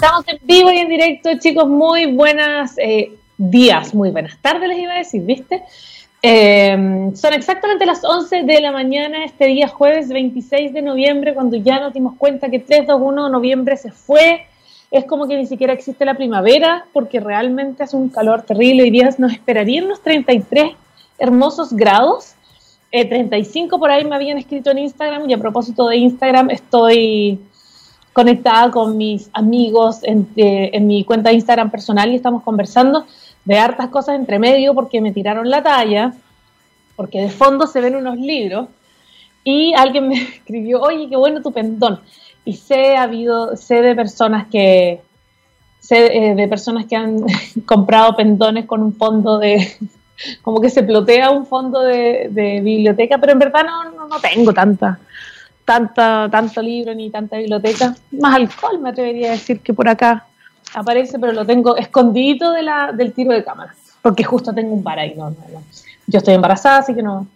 Estamos en vivo y en directo, chicos. Muy buenas eh, días, muy buenas tardes, les iba a decir, ¿viste? Eh, son exactamente las 11 de la mañana, este día jueves 26 de noviembre, cuando ya nos dimos cuenta que 3, 2, 1 de noviembre se fue. Es como que ni siquiera existe la primavera, porque realmente hace un calor terrible. Hoy día nos esperarían unos 33 hermosos grados. 35 eh, por ahí me habían escrito en Instagram y a propósito de Instagram estoy conectada con mis amigos en, en, mi cuenta de Instagram personal y estamos conversando de hartas cosas entre medio porque me tiraron la talla, porque de fondo se ven unos libros y alguien me escribió, oye, qué bueno tu pendón. Y sé, ha habido, sé de personas que, sé eh, de personas que han comprado pendones con un fondo de, como que se plotea un fondo de, biblioteca, pero en verdad no, no, tengo tanta, tanta, tanto libro ni tanta biblioteca. Más alcohol me atrevería a decir que por acá aparece, pero lo tengo escondido de la, del tiro de cámara, porque justo tengo un bar Yo estoy embarazada, así que no,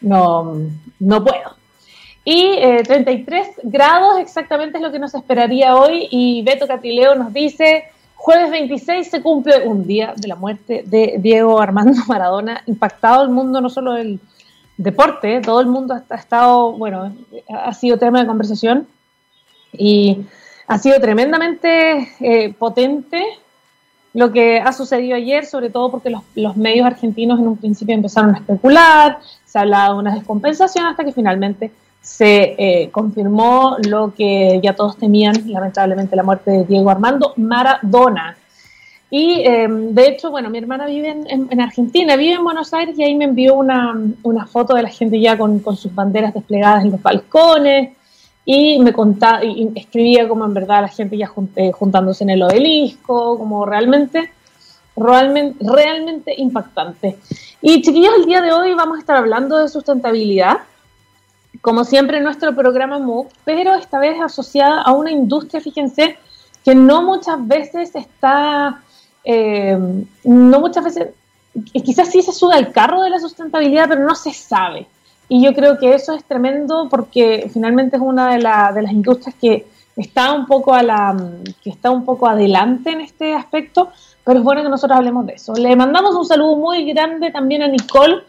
no, no puedo. Y 33 eh, grados exactamente es lo que nos esperaría hoy y Beto Catileo nos dice Jueves 26 se cumple un día de la muerte de Diego Armando Maradona, impactado el mundo no solo del deporte, todo el mundo ha, estado, bueno, ha sido tema de conversación y ha sido tremendamente eh, potente lo que ha sucedido ayer, sobre todo porque los, medios argentinos en un principio empezaron a especular, se hablaba de una descompensación hasta que finalmente se eh, confirmó lo que ya todos temían, lamentablemente la muerte de Diego Armando Maradona. Y em, de hecho, bueno, mi hermana vive en, Argentina, vive en Buenos Aires y ahí me envió una, una foto de la gente ya con, con, sus banderas desplegadas en los balcones y me contaba y escribía como en verdad la gente ya eh, juntándose en el obelisco, como realmente, realmente, realmente impactante. Y chiquillos, el día de hoy vamos a estar hablando de sustentabilidad como siempre en nuestro programa MOOC, pero esta vez asociada a una industria, fíjense, que no muchas veces está, eh, no muchas veces, quizás sí se sube al carro de la sustentabilidad, pero no se sabe. Y yo creo que eso es tremendo porque finalmente es una de, de las industrias que está un poco a la, que está un poco adelante en este aspecto, pero es bueno que nosotros hablemos de eso. Le mandamos un saludo muy grande también a Nicole,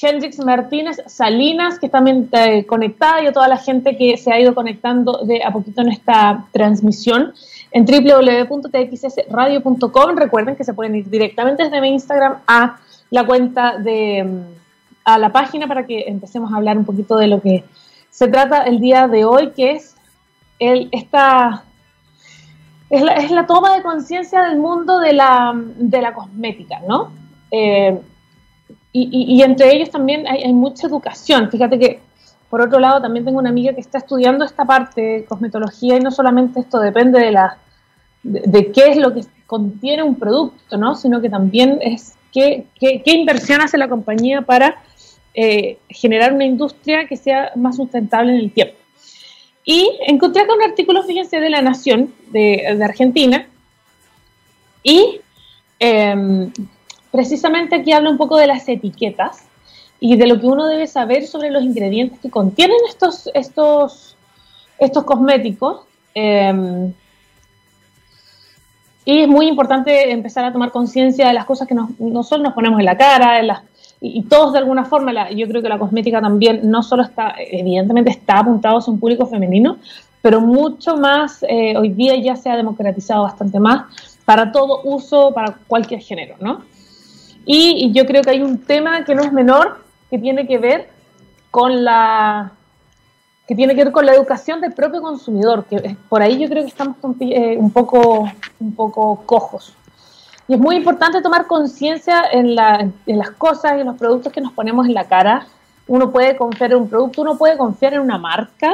Hendrix Martínez Salinas, que también está conectada, y a toda la gente que se ha ido conectando de a poquito en esta transmisión en www.txsradio.com. Recuerden que se pueden ir directamente desde mi Instagram a la cuenta de a la página para que empecemos a hablar un poquito de lo que se trata el día de hoy, que es el, esta es la, es la toma de conciencia del mundo de la, de la cosmética, ¿no? Eh, y, entre ellos también hay, mucha educación. Fíjate que, por otro lado, también tengo una amiga que está estudiando esta parte de cosmetología y no solamente esto depende de, la, de, qué es lo que contiene un producto, ¿no? sino que también es qué, qué, inversión hace la compañía para eh, generar una industria que sea más sustentable en el tiempo. Y encontré acá un artículo, fíjense, de La Nación de, de Argentina y eh, precisamente aquí habla un poco de las etiquetas y de lo que uno debe saber sobre los ingredientes que contienen estos, estos, estos cosméticos. Em, y es muy importante empezar a tomar conciencia de las cosas que nos, nosotros nos ponemos en la cara, y, todos de alguna forma, yo creo que la cosmética también no solo está, evidentemente está apuntado a un público femenino, pero mucho más, eh, hoy día ya se ha democratizado bastante más para todo uso, para cualquier género, ¿no? Y, yo creo que hay un tema que no es menor, que tiene que ver con la que tiene que ver con la educación del propio consumidor, que por ahí yo creo que estamos eh, un poco, un poco cojos. Y es muy importante tomar conciencia en, en, las cosas y en los productos que nos ponemos en la cara. Uno puede confiar en un producto, uno puede confiar en una marca,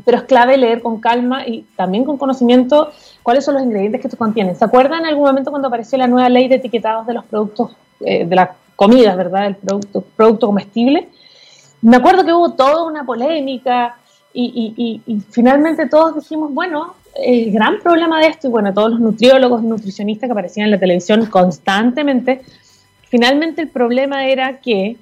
pero es clave leer con calma y también con conocimiento cuáles son los ingredientes que esto contienen. ¿Se acuerdan en algún momento cuando apareció la nueva ley de etiquetados de los productos, eh, de las comidas, ¿verdad? El producto, producto comestible. Me acuerdo que hubo toda una polémica y, finalmente todos dijimos, bueno, el gran problema de esto, y bueno, todos los nutriólogos y nutricionistas que aparecían en la televisión constantemente, finalmente el problema era que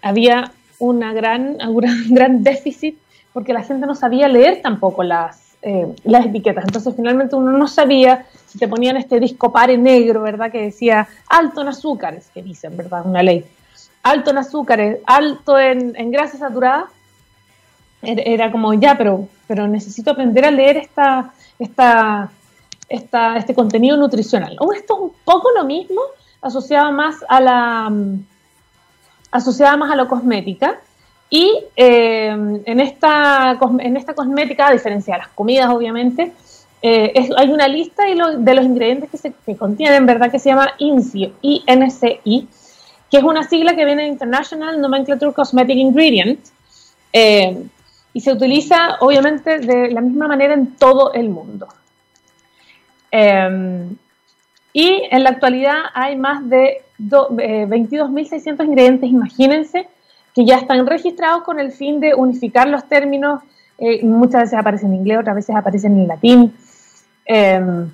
había una gran, un gran déficit porque la gente no sabía leer tampoco las, eh, las etiquetas. Entonces finalmente uno no sabía si te ponían este disco pare negro, ¿verdad? Que decía alto en azúcares, que dicen, ¿verdad? Una ley. Alto en azúcares, alto en, en grasas saturadas. Era, como, ya, pero, pero necesito aprender a leer esta, esta, esta, este contenido nutricional. O esto es un poco lo mismo, asociado más a la, mm, asociada más a lo cosmética. Y eh, en, esta, en esta cosmética, a diferencia de las comidas, obviamente, eh, hay una lista de, los ingredientes que, se, que contienen, ¿verdad? Que se llama INCI, I-N-C-I, que es una sigla que viene de International Nomenclature Cosmetic Ingredient. Eh, y se utiliza, obviamente, de la misma manera en todo el mundo. y en la actualidad hay más de 22.600 ingredientes, imagínense, que ya están registrados con el fin de unificar los términos. Eh, muchas veces aparecen en inglés, otras veces aparecen en latín. Em,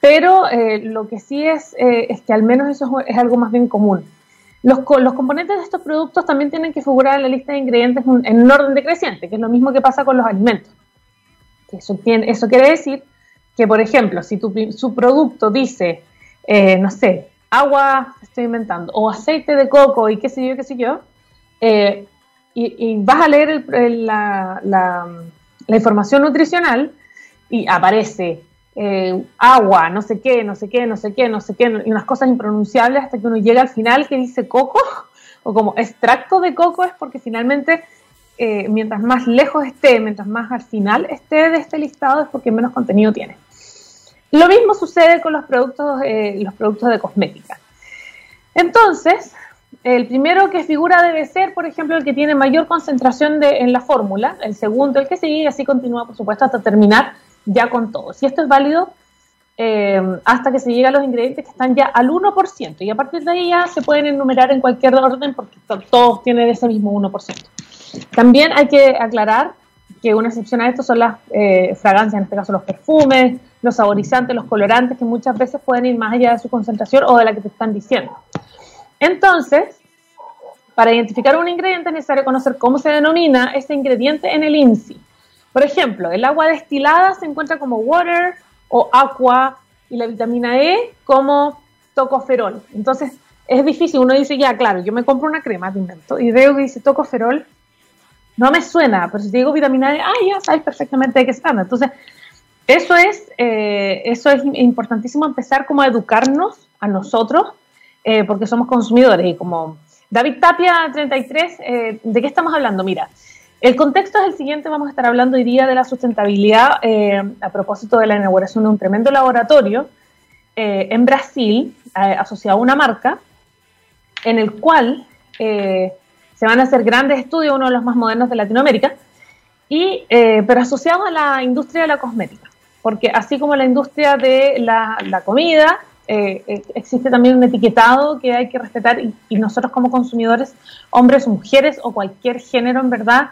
pero eh, lo que sí es, eh, es que al menos eso es, algo más bien común. Los, los, componentes de estos productos también tienen que figurar en la lista de ingredientes en un orden decreciente, que es lo mismo que pasa con los alimentos. Eso, tiene, eso quiere decir que, por ejemplo, si tu, su producto dice, no sé, agua, estoy inventando, o aceite de coco y qué sé yo, qué sé yo, eh, y, vas a leer la, información nutricional y aparece eh, agua, no sé qué, no sé qué, no sé qué, no sé qué, y unas cosas impronunciables hasta que uno llega al final que dice coco, o como extracto de coco, es porque finalmente, eh, mientras más lejos esté, mientras más al final esté de este listado, es porque menos contenido tiene. Lo mismo sucede con los productos, los productos de cosmética. Entonces, el primero que figura debe ser, por ejemplo, el que tiene mayor concentración de, en la fórmula, el segundo el que sigue y así continúa, por supuesto, hasta terminar ya con todos. Y esto es válido eh, hasta que se llegue a los ingredientes que están ya al 1%. Y a partir de ahí ya se pueden enumerar en cualquier orden porque todos tienen ese mismo 1%. También hay que aclarar que una excepción a esto son las eh, fragancias, en este caso los perfumes, los saborizantes, los colorantes, que muchas veces pueden ir más allá de su concentración o de la que te están diciendo. Entonces, para identificar un ingrediente es necesario conocer cómo se denomina ese ingrediente en el INSI. Por ejemplo, el agua destilada se encuentra como water o aqua y la vitamina E como tocoferol. Entonces, es difícil. Uno dice, ya, claro, yo me compro una crema, de invento, y veo que dice tocoferol. No me suena, pero si te digo vitamina E, ah, ya sabes perfectamente de qué está. Entonces, eso es, eh, eso es importantísimo empezar como a educarnos a nosotros eh, porque somos consumidores. Y como David Tapia 33, eh, ¿de qué estamos hablando? Mira, el contexto es el siguiente, vamos a estar hablando hoy día de la sustentabilidad eh, a propósito de la inauguración de un tremendo laboratorio en Brasil, asociado a una marca, en el cual se van a hacer grandes estudios, uno de los más modernos de Latinoamérica, y, pero asociados a la industria de la cosmética, porque así como la industria de la, la comida, eh, eh, existe también un etiquetado que hay que respetar y, nosotros como consumidores, hombres, mujeres o cualquier género en verdad,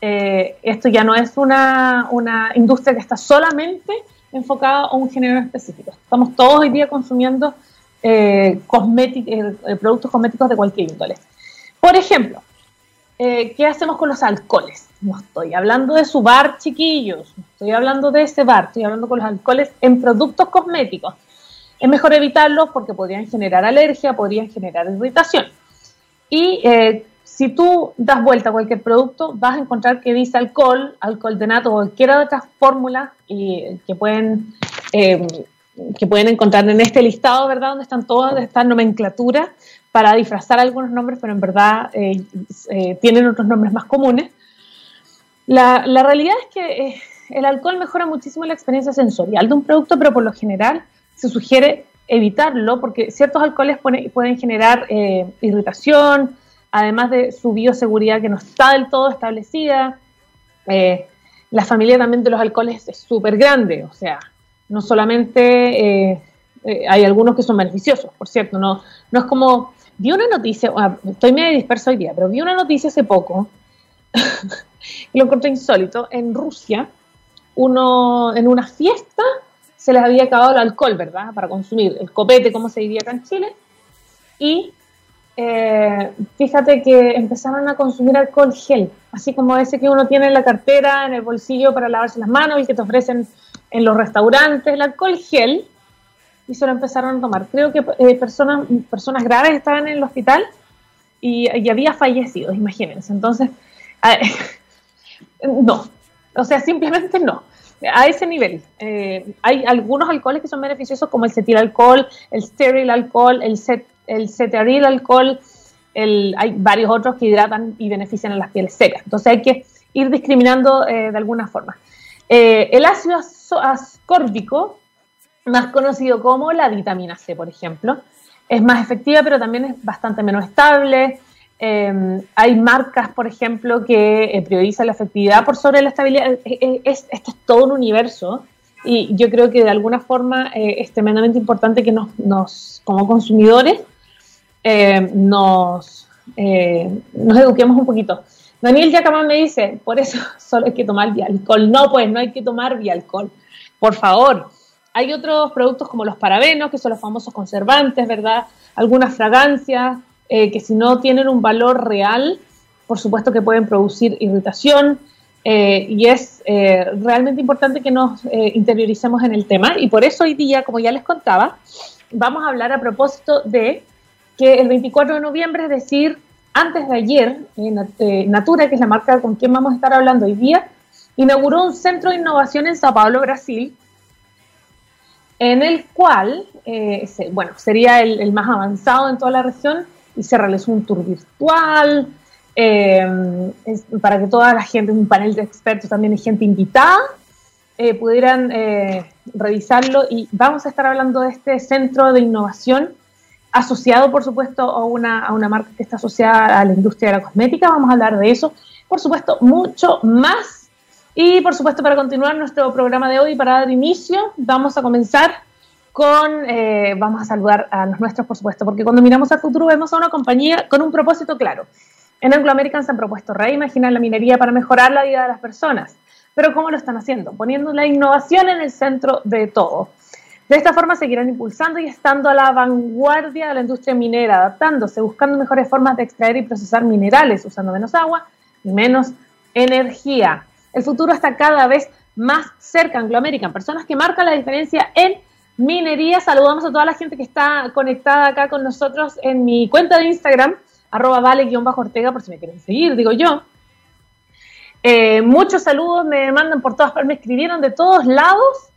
eh, esto ya no es una, una, industria que está solamente enfocada a un género específico. Estamos todos hoy día consumiendo productos cosméticos de cualquier índole. Por ejemplo, ¿qué hacemos con los alcoholes? No estoy hablando de su bar, chiquillos, no estoy hablando de ese bar, estoy hablando con los alcoholes en productos cosméticos es mejor evitarlos porque podrían generar alergia, podrían generar irritación. Y eh, si tú das vuelta a cualquier producto, vas a encontrar que dice alcohol, alcohol de nato o cualquiera de otras fórmulas y, que, pueden, eh, que pueden encontrar en este listado, ¿verdad? Donde están todas estas nomenclaturas para disfrazar algunos nombres, pero en verdad eh, tienen otros nombres más comunes. La, la realidad es que el alcohol mejora muchísimo la experiencia sensorial de un producto, pero por lo general se sugiere evitarlo porque ciertos alcoholes pueden generar eh, irritación, además de su bioseguridad que no está del todo establecida. Eh, la familia también de los alcoholes es súper grande, o sea, no solamente eh, hay algunos que son beneficiosos, por cierto, no, no es como, vi una noticia, ah, estoy medio disperso hoy día, pero vi una noticia hace poco, y lo encontré insólito, en Rusia, uno en una fiesta se les había acabado el alcohol, ¿verdad? Para consumir el copete, como se diría acá en Chile. Y eh, fíjate que empezaron a consumir alcohol gel, así como ese que uno tiene en la cartera, en el bolsillo para lavarse las manos, y que te ofrecen en los restaurantes, el alcohol gel, y se lo empezaron a tomar. Creo que eh, personas, personas graves estaban en el hospital y, había fallecidos, imagínense. Entonces, no, o sea, simplemente no. A ese nivel. Eh, hay algunos alcoholes que son beneficiosos, como el cetil alcohol, el sterile alcohol, el, cet, el ceteril alcohol, el, hay varios otros que hidratan y benefician a las pieles secas. Entonces hay que ir discriminando eh, de alguna forma. el ácido ascórbico más conocido como la vitamina C, por ejemplo. Es más efectiva, pero también es bastante menos estable. Em, hay marcas, por ejemplo, que eh, priorizan la efectividad por sobre la estabilidad. Es, esto es todo un universo y yo creo que de alguna forma eh, es tremendamente importante que nos, como consumidores, em, nos, eh, nos eduquemos un poquito. Daniel Yacamán me dice, por eso solo hay que tomar alcohol. No, pues no hay que tomar alcohol. Por favor, hay otros productos como los parabenos, que son los famosos conservantes, ¿verdad? Algunas fragancias eh, que si no tienen un valor real, por supuesto que pueden producir irritación eh, y es eh, realmente importante que nos interioricemos en el tema. Y por eso hoy día, como ya les contaba, vamos a hablar a propósito de que el 24 de noviembre, es decir, antes de ayer, Natura, que es la marca con quien vamos a estar hablando hoy día, inauguró un centro de innovación en Sao Paulo, Brasil, en el cual, bueno, sería el, más avanzado en toda la región y se realizó un tour virtual eh, para que toda la gente, un panel de expertos también y gente invitada, eh, pudieran revisarlo y vamos a estar hablando de este centro de innovación asociado, por supuesto, a una, a una marca que está asociada a la industria de la cosmética. Vamos a hablar de eso. Por supuesto, mucho más y por supuesto, para continuar nuestro programa de hoy, para dar inicio, vamos a comenzar con, eh, vamos a saludar a los nuestros, por supuesto, porque cuando miramos al futuro vemos a una compañía con un propósito claro. En Anglo American se han propuesto reimaginar la minería para mejorar la vida de las personas. Pero ¿cómo lo están haciendo? Poniendo la innovación en el centro de todo. De esta forma seguirán impulsando y estando a la vanguardia de la industria minera, adaptándose, buscando mejores formas de extraer y procesar minerales, usando menos agua y menos energía. El futuro está cada vez más cerca, Anglo American, personas que marcan la diferencia en minería. Saludamos a toda la gente que está conectada acá con nosotros en mi cuenta de Instagram, arroba vale-ortega, por si me quieren seguir, digo yo. Eh, muchos saludos me mandan por todas partes, me escribieron de todos lados.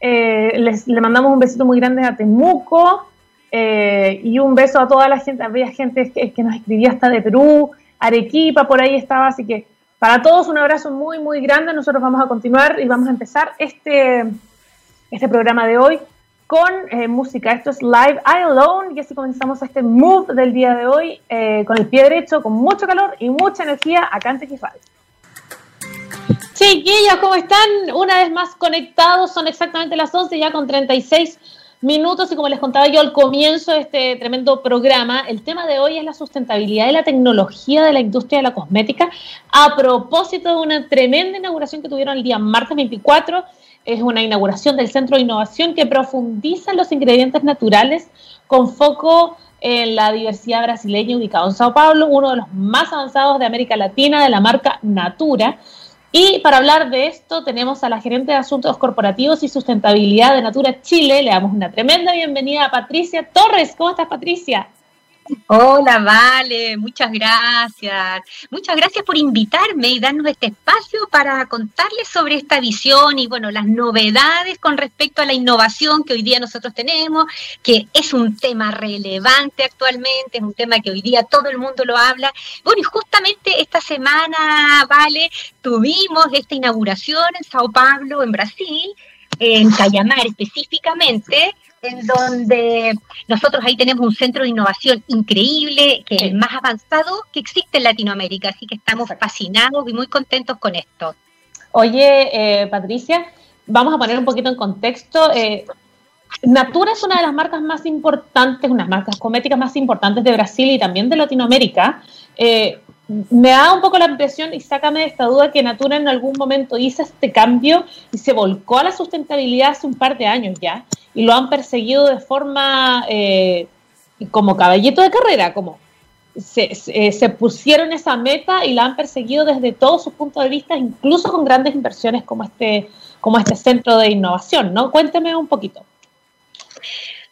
Eh, les, le mandamos un besito muy grande a Temuco eh, y un beso a toda la gente. Había gente que, que, nos escribía hasta de Perú, Arequipa, por ahí estaba, así que para todos un abrazo muy, muy grande. Nosotros vamos a continuar y vamos a empezar este, este programa de hoy con eh, música. Esto es Live I Alone y así comenzamos este move del día de hoy eh, con el pie derecho, con mucho calor y mucha energía acá en Tequifal. Chiquillos, ¿cómo están? Una vez más conectados, son exactamente las 11 ya con 36 minutos y como les contaba yo al comienzo de este tremendo programa, el tema de hoy es la sustentabilidad y la tecnología de la industria de la cosmética a propósito de una tremenda inauguración que tuvieron el día martes 24. Es una inauguración del Centro de Innovación que profundiza en los ingredientes naturales con foco en la diversidad brasileña ubicado en Sao Paulo, uno de los más avanzados de América Latina de la marca Natura. Y para hablar de esto tenemos a la gerente de Asuntos Corporativos y Sustentabilidad de Natura Chile. Le damos una tremenda bienvenida a Patricia Torres. ¿Cómo estás, Patricia? Hola, Vale, muchas gracias. Muchas gracias por invitarme y darnos este espacio para contarles sobre esta visión y, bueno, las novedades con respecto a la innovación que hoy día nosotros tenemos, que es un tema relevante actualmente, es un tema que hoy día todo el mundo lo habla. Bueno, y justamente esta semana, Vale, tuvimos esta inauguración en Sao Paulo, en Brasil, en Cayamar específicamente, en donde nosotros ahí tenemos un centro de innovación increíble, que es el más avanzado que existe en Latinoamérica, así que estamos fascinados y muy contentos con esto. Oye, eh, Patricia, vamos a poner un poquito en contexto. Eh, Natura es una de las marcas más importantes, unas marcas cosméticas más importantes de Brasil y también de Latinoamérica. Eh, me da un poco la impresión, y sácame de esta duda, que Natura en algún momento hizo este cambio y se volcó a la sustentabilidad hace un par de años ya, y lo han perseguido de forma eh, como caballito de carrera, como se, pusieron esa meta y la han perseguido desde todos sus puntos de vista, incluso con grandes inversiones como este, como este centro de innovación, ¿no? Cuénteme un poquito.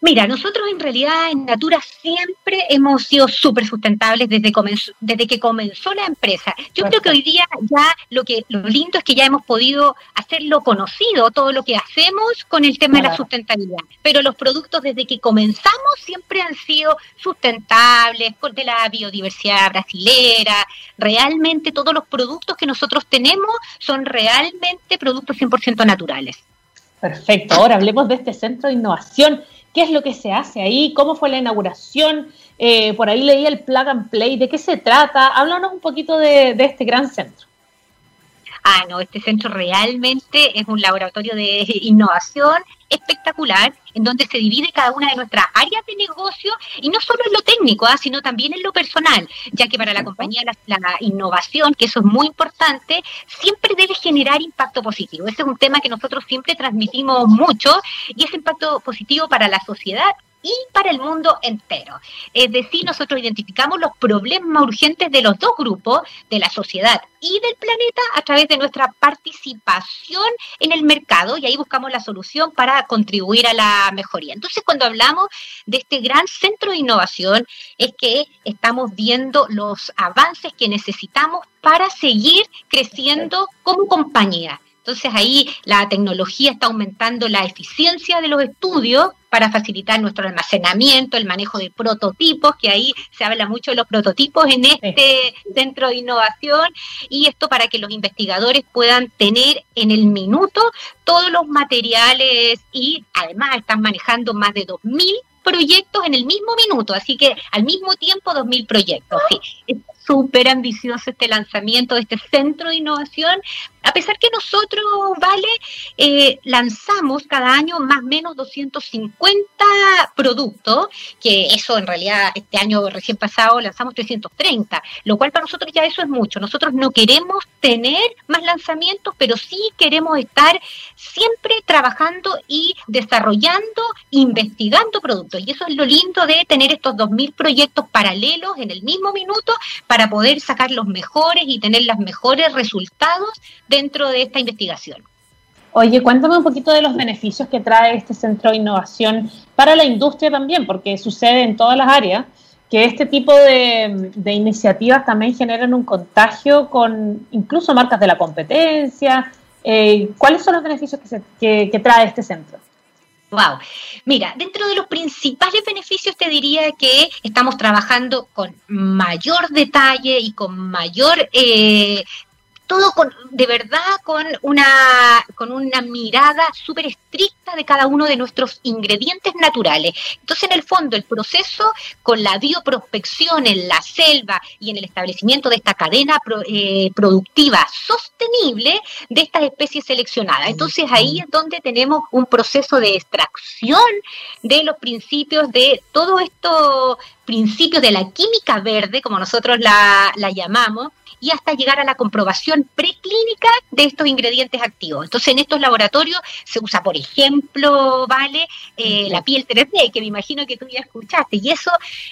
Mira, nosotros en realidad en Natura siempre hemos sido súper sustentables desde, desde que comenzó la empresa. Yo creo que hoy día ya lo que lo lindo es que ya hemos podido hacerlo conocido, todo lo que hacemos con el tema de la sustentabilidad. Pero los productos desde que comenzamos siempre han sido sustentables, de la biodiversidad brasilera. Realmente todos los productos que nosotros tenemos son realmente productos 100% naturales. Perfecto. Ahora hablemos de este centro de innovación qué es lo que se hace ahí, cómo fue la inauguración, eh, por ahí leí el plug and play, de qué se trata, háblanos un poquito de, de este gran centro. Ah, no, este centro realmente es un laboratorio de innovación espectacular, en donde se divide cada una de nuestras áreas de negocio, y no solo en lo técnico, ¿ah? sino también en lo personal, ya que para la compañía la, la, innovación, que eso es muy importante, siempre debe generar impacto positivo. Ese es un tema que nosotros siempre transmitimos mucho, y ese impacto positivo para la sociedad y para el mundo entero. Es decir, nosotros identificamos los problemas urgentes de los dos grupos, de la sociedad y del planeta, a través de nuestra participación en el mercado y ahí buscamos la solución para contribuir a la mejoría. Entonces, cuando hablamos de este gran centro de innovación, es que estamos viendo los avances que necesitamos para seguir creciendo como compañía. Entonces ahí la tecnología está aumentando la eficiencia de los estudios para facilitar nuestro almacenamiento, el manejo de prototipos, que ahí se habla mucho de los prototipos en este centro de innovación, y esto para que los investigadores puedan tener en el minuto todos los materiales y además están manejando más de 2.000 proyectos en el mismo minuto, así que al mismo tiempo 2.000 proyectos. Sí, es súper ambicioso este lanzamiento de este centro de innovación, a pesar que nosotros, Vale, eh, lanzamos cada año más o menos 250 productos, que eso en realidad este año recién pasado lanzamos 330, lo cual para nosotros ya eso es mucho. Nosotros no queremos tener más lanzamientos, pero sí queremos estar siempre trabajando y desarrollando, investigando productos. Y eso es lo lindo de tener estos 2.000 proyectos paralelos en el mismo minuto para poder sacar los mejores y tener los mejores resultados dentro de esta investigación. Oye, cuéntame un poquito de los beneficios que trae este centro de innovación para la industria también, porque sucede en todas las áreas que este tipo de, iniciativas también generan un contagio con incluso marcas de la competencia. Eh, ¿Cuáles son los beneficios que, que trae este centro? Wow. Mira, dentro de los principales beneficios te diría que estamos trabajando con mayor detalle y con mayor eh, todo con, de verdad con una, con una mirada súper estricta de cada uno de nuestros ingredientes naturales. Entonces, en el fondo, el proceso con la bioprospección en la selva y en el establecimiento de esta cadena eh, productiva sostenible de estas especies seleccionadas. Entonces, ahí es donde tenemos un proceso de extracción de los principios de todo esto principios de la química verde, como nosotros la, la llamamos, y hasta llegar a la comprobación preclínica de estos ingredientes activos. Entonces, en estos laboratorios se usa, por ejemplo, ¿vale? Eh, la piel 3D, que me imagino que tú ya escuchaste, y eso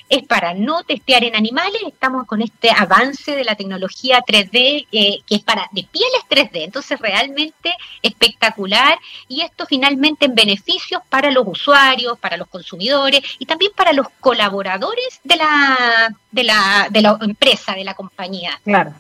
es para no testear en animales, estamos con este avance de la tecnología 3D, eh, que es para de pieles 3D, entonces realmente espectacular, y esto finalmente en beneficios para los usuarios, para los consumidores y también para los colaboradores de la, de la, de la empresa, de la compañía. Claro.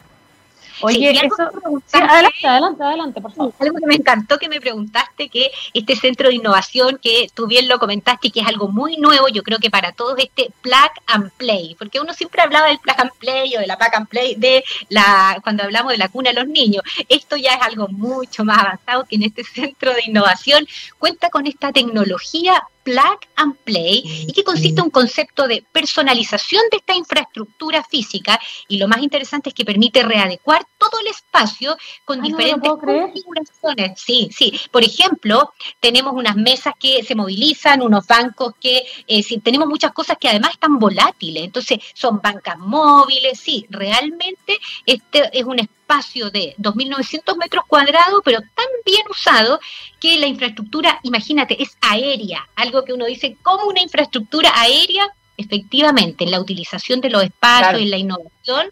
Oye, eso, adelante, adelante, adelante, por favor. Algo que me encantó que me preguntaste, que este centro de innovación, que tú bien lo comentaste, que es algo muy nuevo, yo creo que para todos este plug and play, porque uno siempre hablaba del plug and play o de la plug and play de la cuando hablamos de la cuna de los niños. Esto ya es algo mucho más avanzado que en este centro de innovación cuenta con esta tecnología plug and play y que consiste en un concepto de personalización de esta infraestructura física y lo más interesante es que permite readecuar todo el espacio con diferentes configuraciones. Sí, sí. Por ejemplo, tenemos unas mesas que se movilizan, unos bancos que eh, tenemos muchas cosas que además están volátiles, entonces son bancas móviles, sí, realmente este es un espacio espacio de 2.900 metros cuadrados, pero tan bien usado que la infraestructura, imagínate, es aérea, algo que uno dice, como una infraestructura aérea efectivamente en la utilización de los espacios, en la innovación,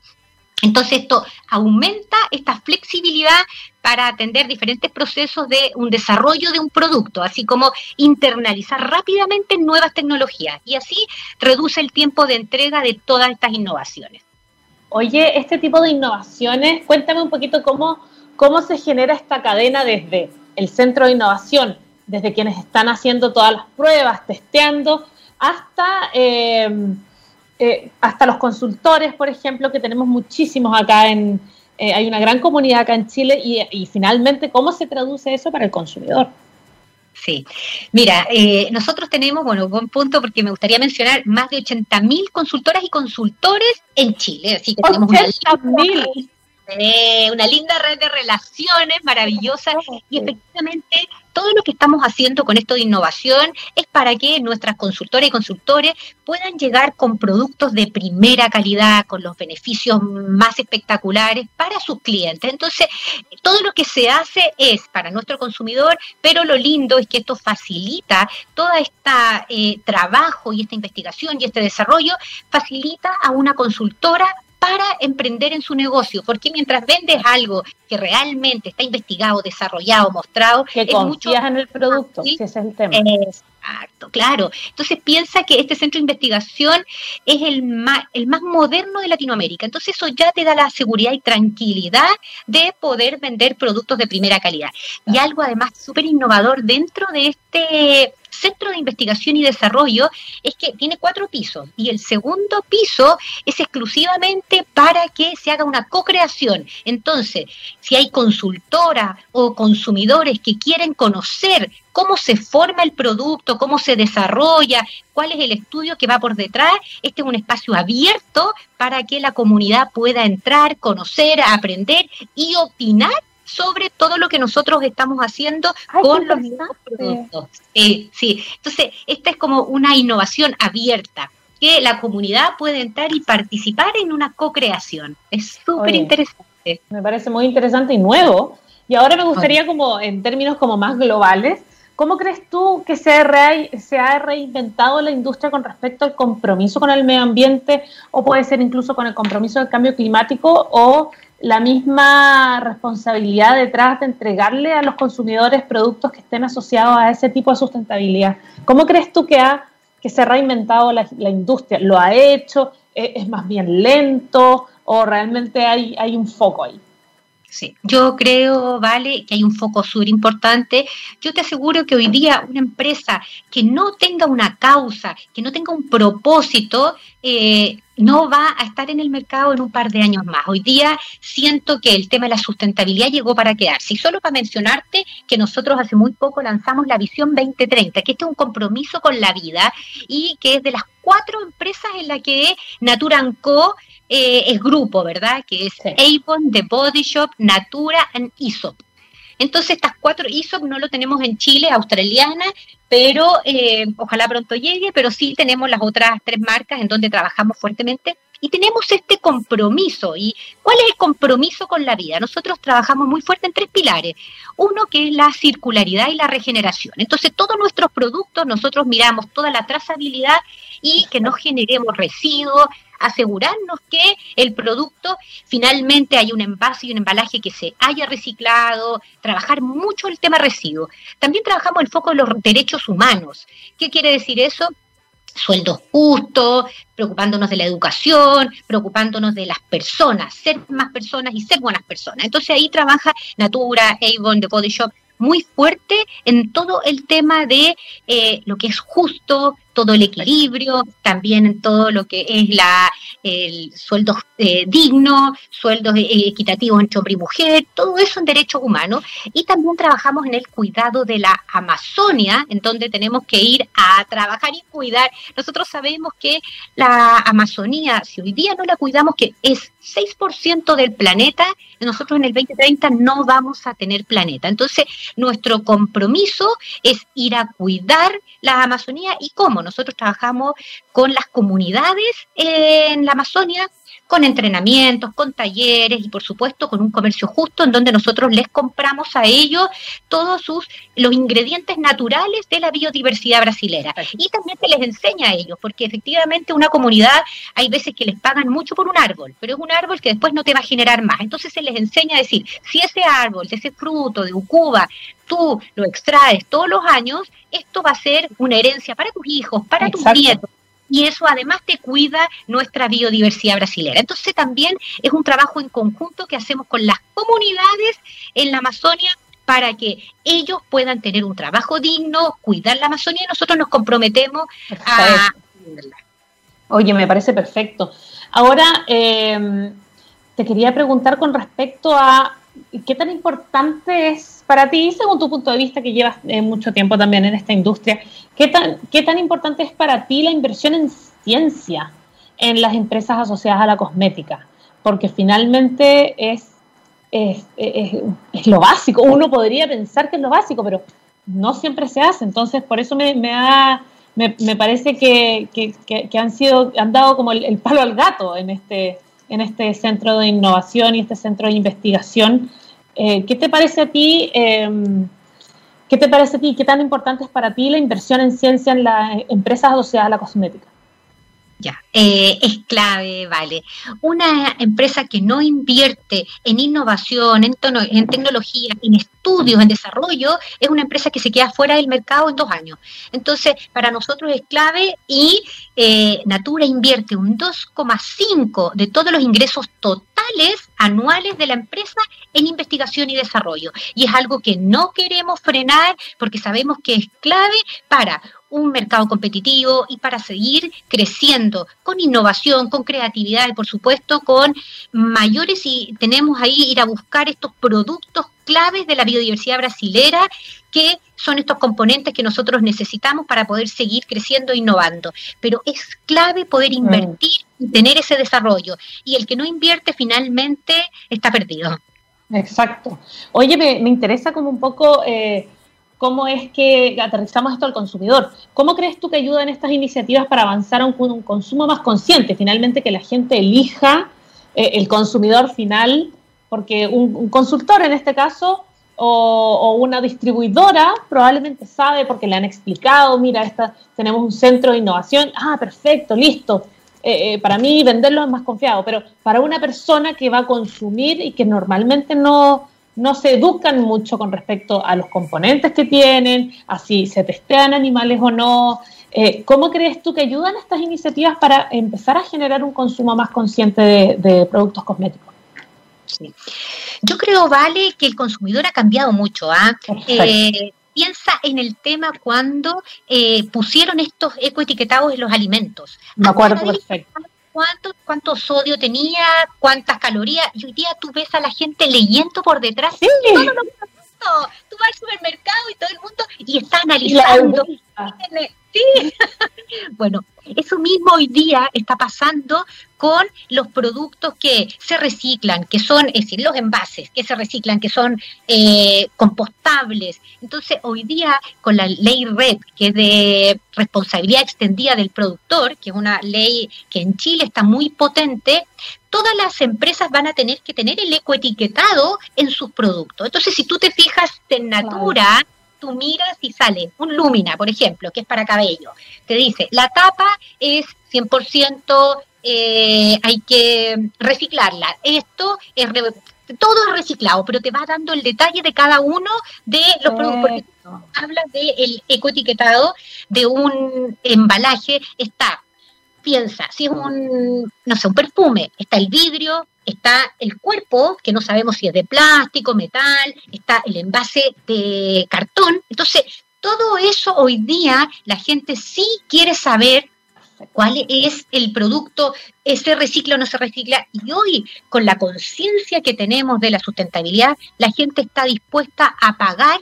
entonces esto aumenta esta flexibilidad para atender diferentes procesos de un desarrollo de un producto, así como internalizar rápidamente nuevas tecnologías. Y así reduce el tiempo de entrega de todas estas innovaciones. Oye, este tipo de innovaciones, cuéntame un poquito cómo, cómo se genera esta cadena desde el centro de innovación, desde quienes están haciendo todas las pruebas, testeando, hasta... Eh, eh, hasta los consultores, por ejemplo, que tenemos muchísimos acá en, eh, hay una gran comunidad acá en Chile y, finalmente, ¿cómo se traduce eso para el consumidor? Sí, mira, eh, nosotros tenemos, bueno, buen punto porque me gustaría mencionar más de 80.000 consultoras y consultores en Chile, así que tenemos una una linda red de relaciones maravillosas y efectivamente todo lo que estamos haciendo con esto de innovación es para que nuestras consultoras y consultores puedan llegar con productos de primera calidad, con los beneficios más espectaculares para sus clientes. Entonces, todo lo que se hace es para nuestro consumidor, pero lo lindo es que esto facilita todo este trabajo y esta investigación y este desarrollo, facilita a una consultora para emprender en su negocio, porque mientras vendes algo que realmente está investigado, desarrollado, mostrado, que confías en el producto, ese es el tema. Exacto, claro. Entonces piensa que este centro de investigación es el más, el más moderno de Latinoamérica. Entonces eso ya te da la seguridad y tranquilidad de poder vender productos de primera calidad. Y algo además súper innovador dentro de este Centro de Investigación y Desarrollo es que tiene cuatro pisos y el segundo piso es exclusivamente para que se haga una co-creación. Entonces, si hay consultoras o consumidores que quieren conocer cómo se forma el producto, cómo se desarrolla, cuál es el estudio que va por detrás. Este es un espacio abierto para que la comunidad pueda entrar, conocer, aprender y opinar sobre todo lo que nosotros estamos haciendo con los productos. sí, entonces esta es como una innovación abierta que la comunidad puede entrar y participar en una co-creación. Es súper interesante. Me parece muy interesante y nuevo. Y ahora me gustaría como en términos como más globales, ¿cómo crees tú que se se ha reinventado la industria con respecto al compromiso con el medio ambiente o puede ser incluso con el compromiso del cambio climático o la misma responsabilidad detrás de entregarle a los consumidores productos que estén asociados a ese tipo de sustentabilidad. ¿Cómo crees tú que, ha, que se ha reinventado la, industria? ¿Lo ha hecho? ¿Es, más bien lento? ¿O realmente hay un foco ahí? Sí, yo creo, Vale, que hay un foco súper importante. Yo te aseguro que hoy día una empresa que no tenga una causa, que no tenga un propósito, eh, no va a estar en el mercado en un par de años más. Hoy día siento que el tema de la sustentabilidad llegó para quedarse. Y solo para mencionarte que nosotros hace muy poco lanzamos la Visión 2030, que este es un compromiso con la vida y que es de las cuatro empresas en las que Natura Co eh, es grupo, ¿verdad? Que es Avon, The Body Shop, Natura y Isop. Entonces, estas cuatro ISOP no lo tenemos en Chile, australiana, pero eh, ojalá pronto llegue, pero sí tenemos las otras tres marcas en donde trabajamos fuertemente y tenemos este compromiso. ¿Y cuál es el compromiso con la vida? Nosotros trabajamos muy fuerte en tres pilares. Uno que es la circularidad y la regeneración. Entonces, todos nuestros productos, nosotros miramos toda la trazabilidad y que no generemos residuos, asegurarnos que el producto finalmente hay un envase y un embalaje que se haya reciclado, trabajar mucho el tema residuos. También trabajamos el foco de los derechos humanos. ¿Qué quiere decir eso? sueldos justos, preocupándonos de la educación, preocupándonos de las personas, ser más personas y ser buenas personas. Entonces ahí trabaja Natura, Avon, The Body Shop, muy fuerte en todo el tema de eh, lo que es justo, todo el equilibrio, también en todo lo que es la el sueldos eh, dignos, sueldos eh, equitativos entre hombre y mujer, todo eso en derechos humanos. Y también trabajamos en el cuidado de la Amazonia, en donde tenemos que ir a trabajar y cuidar. Nosotros sabemos que la Amazonía, si hoy día no la cuidamos, que es 6% del planeta, nosotros en el 2030 no vamos a tener planeta. Entonces, nuestro compromiso es ir a cuidar la Amazonía y cómo nosotros trabajamos con las comunidades en la Amazonia, con entrenamientos, con talleres y por supuesto con un comercio justo en donde nosotros les compramos a ellos todos sus los ingredientes naturales de la biodiversidad brasilera. Y también se les enseña a ellos porque efectivamente una comunidad hay veces que les pagan mucho por un árbol, pero es un árbol que después no te va a generar más. Entonces se les enseña a decir, si ese árbol, ese fruto de Ucuba, tú lo extraes todos los años, esto va a ser una herencia para tus hijos, para tus nietos y eso además te cuida nuestra biodiversidad brasilera. Entonces también es un trabajo en conjunto que hacemos con las comunidades en la Amazonia para que ellos puedan tener un trabajo digno, cuidar la Amazonia y nosotros nos comprometemos a... Oye, me parece perfecto. Ahora, eh, te quería preguntar con respecto a qué tan importante es para ti, según tu punto de vista, que llevas eh, mucho tiempo también en esta industria, ¿qué tan, ¿qué tan importante es para ti la inversión en ciencia en las empresas asociadas a la cosmética? Porque finalmente es, es, es, lo básico. Uno podría pensar que es lo básico, pero no siempre se hace. Entonces, por eso me, me, me, parece que, que, que, han, sido, han dado como el palo al gato en este en este centro de innovación y este centro de investigación. Eh, ¿Qué te parece a ti? Em, ¿Qué te parece a ti? ¿Qué tan importante es para ti la inversión en ciencia en las empresas asociadas a la cosmética? Ya, eh, es clave, vale. Una empresa que no invierte en innovación, en, en tecnología, en estudios, en desarrollo, es una empresa que se queda fuera del mercado en dos años. Entonces, para nosotros es clave y eh, Natura invierte un 2,5 de todos los ingresos totales anuales de la empresa en investigación y desarrollo. Y es algo que no queremos frenar porque sabemos que es clave para un mercado competitivo y para seguir creciendo con innovación, con creatividad y por supuesto con mayores y tenemos ahí ir a buscar estos productos claves de la biodiversidad brasilera que son estos componentes que nosotros necesitamos para poder seguir creciendo e innovando. Pero es clave poder invertir y tener ese desarrollo. Y el que no invierte finalmente está perdido. Exacto. Oye, me, interesa como un poco eh, cómo es que aterrizamos esto al consumidor. ¿Cómo crees tú que ayudan estas iniciativas para avanzar a un, consumo más consciente? Finalmente, que la gente elija eh, el consumidor final, porque un, consultor en este caso o, una distribuidora probablemente sabe porque le han explicado, mira, esta, tenemos un centro de innovación, ah, perfecto, listo. Eh, eh, para mí venderlo es más confiado, pero para una persona que va a consumir y que normalmente no, no se educan mucho con respecto a los componentes que tienen, a si se testean animales o no. Eh, ¿Cómo crees tú que ayudan estas iniciativas para empezar a generar un consumo más consciente de, productos cosméticos? Yo creo, Vale, que el consumidor ha cambiado mucho. ¿ah? Eh, piensa en el tema cuando eh, pusieron estos ecoetiquetados en los alimentos. Me acuerdo perfecto cuánto, cuánto sodio tenía, cuántas calorías, y hoy día tú ves a la gente leyendo por detrás sí. todo lo Tú vas al supermercado y todo el mundo y está analizando. Sí. bueno, eso mismo hoy día está pasando con los productos que se reciclan, que son, es decir, los envases que se reciclan, que son eh, compostables. Entonces, hoy día, con la ley RED, que es de responsabilidad extendida del productor, que es una ley que en Chile está muy potente, todas las empresas van a tener que tener el ecoetiquetado en sus productos. Entonces, si tú te fijas en Natura, tú miras y sale un Lumina, por ejemplo, que es para cabello. Te dice, la tapa es 100%, eh, hay que reciclarla. Esto es todo es reciclado, pero te va dando el detalle de cada uno de los productos. Hablas del ecoetiquetado de un embalaje, está, piensa, si es un, no sé, un perfume, está el vidrio, está el cuerpo, que no sabemos si es de plástico, metal, está el envase de cartón. Entonces, todo eso hoy día la gente sí quiere saber cuál es el producto, se recicla o no se recicla. Y hoy, con la conciencia que tenemos de la sustentabilidad, la gente está dispuesta a pagar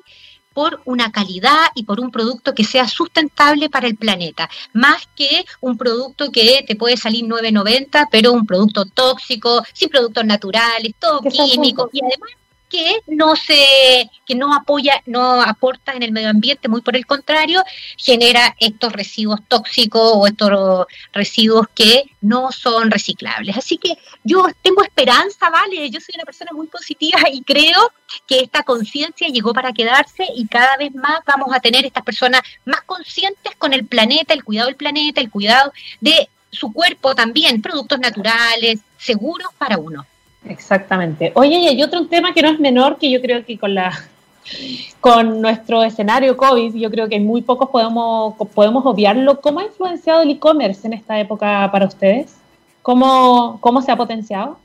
por una calidad y por un producto que sea sustentable para el planeta, más que un producto que te puede salir 9.90, pero un producto tóxico, sin productos naturales, todo químico y además que no se, que no apoya, no aporta en el medio ambiente, muy por el contrario, genera estos residuos tóxicos o estos residuos que no son reciclables. Así que yo tengo esperanza, vale, yo soy una persona muy positiva y creo que esta conciencia llegó para quedarse y cada vez más vamos a tener estas personas más conscientes con el planeta, el cuidado del planeta, el cuidado de su cuerpo también, productos naturales, seguros para uno. Exactamente. Oye, y hay otro tema que no es menor, que yo creo que con la con nuestro escenario COVID, yo creo que muy pocos podemos, podemos obviarlo. ¿Cómo ha influenciado el e-commerce en esta época para ustedes? ¿Cómo, cómo se ha potenciado?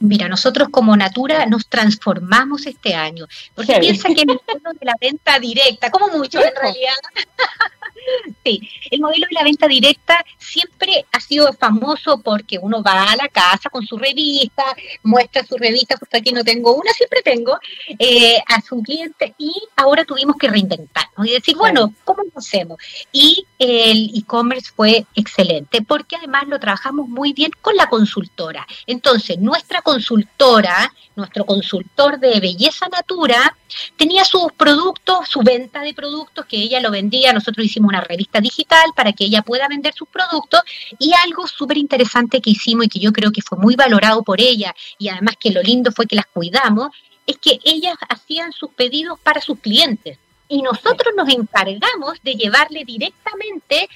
Mira, nosotros como Natura nos transformamos este año, porque piensa que el modelo de la venta directa, como mucho en realidad, sí, el modelo de la venta directa siempre ha sido famoso porque uno va a la casa con su revista, muestra su revista, justo aquí no tengo una, siempre tengo, eh, a su cliente y ahora tuvimos que reinventarnos y decir, bueno, ¿cómo lo hacemos? Y el e-commerce fue excelente porque además lo trabajamos muy bien con la consultora. Entonces, nuestra consultora, nuestro consultor de belleza natura, tenía sus productos, su venta de productos que ella lo vendía. Nosotros hicimos una revista digital para que ella pueda vender sus productos y algo súper interesante que hicimos y que yo creo que fue muy valorado por ella y además que lo lindo fue que las cuidamos, es que ellas hacían sus pedidos para sus clientes y nosotros nos encargamos de llevarle directamente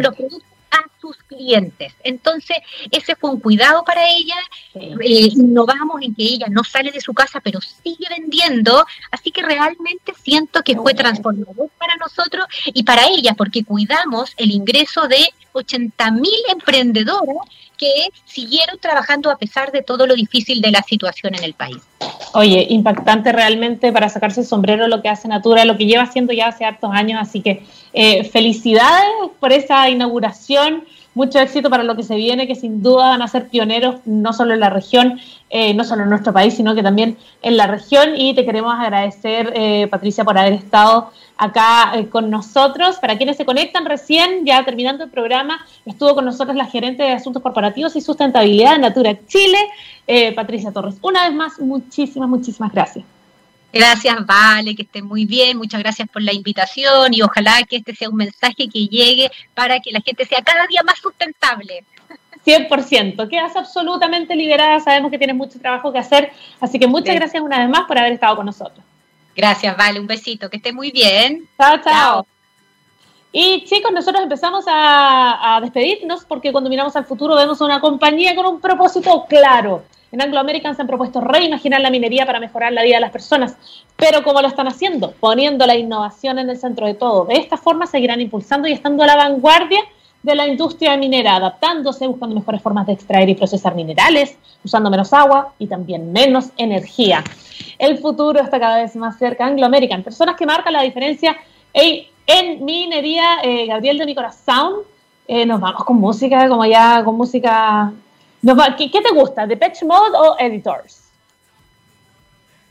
los productos sus clientes. Entonces, ese fue un cuidado para ella. Eh, innovamos en que ella no sale de su casa, pero sigue vendiendo. Así que realmente siento que fue transformador para nosotros y para ella, porque cuidamos el ingreso de 80 mil emprendedoras que siguieron trabajando a pesar de todo lo difícil de la situación en el país. Oye, impactante realmente para sacarse el sombrero lo que hace Natura, lo que lleva haciendo ya hace hartos años, así que eh, felicidades por esa inauguración mucho éxito para lo que se viene, que sin duda van a ser pioneros no solo en la región, eh, no solo en nuestro país, sino que también en la región. Y te queremos agradecer, eh, Patricia, por haber estado acá eh, con nosotros. Para quienes se conectan recién, ya terminando el programa, estuvo con nosotros la gerente de Asuntos Corporativos y Sustentabilidad de Natura Chile, Patricia Torres. Una vez más, muchísimas, muchísimas gracias. Gracias, Vale, que esté muy bien. Muchas gracias por la invitación y ojalá que este sea un mensaje que llegue para que la gente sea cada día más sustentable. 100%, quedas absolutamente liberada, sabemos que tienes mucho trabajo que hacer, así que muchas gracias una vez más por haber estado con nosotros. Gracias, Vale, un besito, que esté muy bien. Chao, chao. Y chicos, nosotros empezamos a, despedirnos porque cuando miramos al futuro vemos una compañía con un propósito claro. En Anglo American se han propuesto reimaginar la minería para mejorar la vida de las personas. Pero ¿cómo lo están haciendo? Poniendo la innovación en el centro de todo. De esta forma seguirán impulsando y estando a la vanguardia de la industria minera, adaptándose, buscando mejores formas de extraer y procesar minerales, usando menos agua y también menos energía. El futuro está cada vez más cerca. Anglo American, personas que marcan la diferencia en minería. Eh, Gabriel de mi corazón, eh, nos vamos con música, como ya con música ¿Qué, te gusta, Depeche Mode o Editors?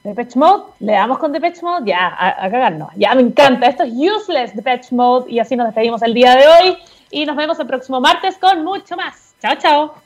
Depeche Mode, le damos con Depeche Mode, ya, a, cagarnos. Ya me encanta, esto es Useless Depeche Mode y así nos despedimos el día de hoy y nos vemos el próximo martes con mucho más. Chao, chao.